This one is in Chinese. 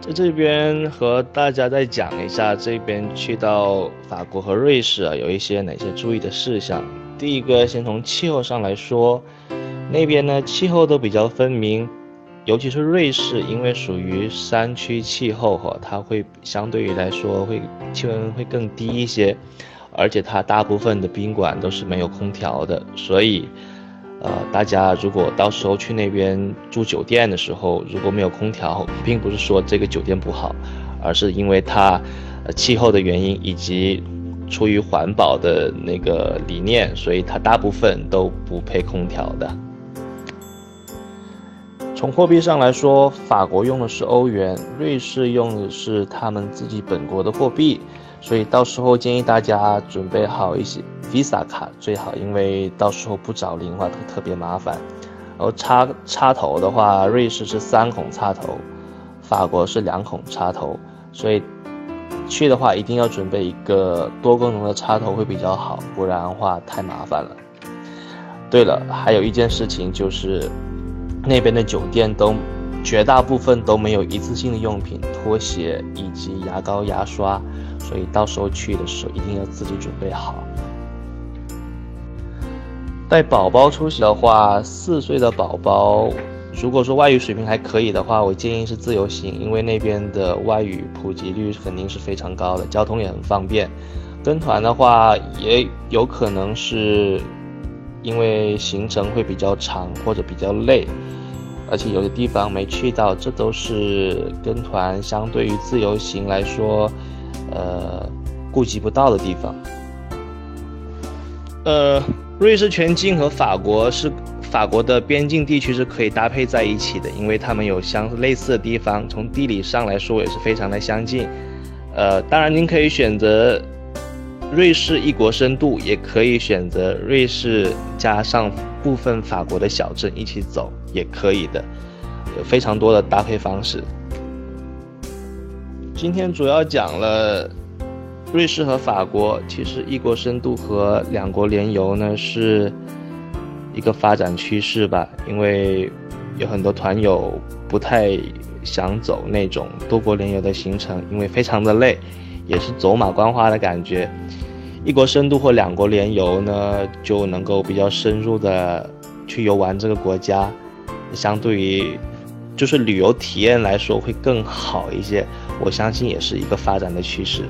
在这边和大家再讲一下，这边去到法国和瑞士啊，有一些哪些注意的事项。第一个，先从气候上来说，那边呢气候都比较分明，尤其是瑞士，因为属于山区气候哈，它会相对于来说会气温会更低一些，而且它大部分的宾馆都是没有空调的，所以。呃，大家如果到时候去那边住酒店的时候，如果没有空调，并不是说这个酒店不好，而是因为它，气候的原因以及出于环保的那个理念，所以它大部分都不配空调的。从货币上来说，法国用的是欧元，瑞士用的是他们自己本国的货币。所以到时候建议大家准备好一些 Visa 卡最好，因为到时候不找零的话特特别麻烦。然后插插头的话，瑞士是三孔插头，法国是两孔插头，所以去的话一定要准备一个多功能的插头会比较好，不然的话太麻烦了。对了，还有一件事情就是那边的酒店都绝大部分都没有一次性的用品，拖鞋以及牙膏、牙刷。所以到时候去的时候一定要自己准备好。带宝宝出行的话，四岁的宝宝，如果说外语水平还可以的话，我建议是自由行，因为那边的外语普及率肯定是非常高的，交通也很方便。跟团的话，也有可能是因为行程会比较长或者比较累，而且有的地方没去到，这都是跟团相对于自由行来说。呃，顾及不到的地方。呃，瑞士全境和法国是法国的边境地区是可以搭配在一起的，因为他们有相类似的地方，从地理上来说也是非常的相近。呃，当然您可以选择瑞士一国深度，也可以选择瑞士加上部分法国的小镇一起走，也可以的，有非常多的搭配方式。今天主要讲了瑞士和法国，其实一国深度和两国联游呢是一个发展趋势吧。因为有很多团友不太想走那种多国联游的行程，因为非常的累，也是走马观花的感觉。一国深度或两国联游呢，就能够比较深入的去游玩这个国家，相对于就是旅游体验来说会更好一些。我相信也是一个发展的趋势。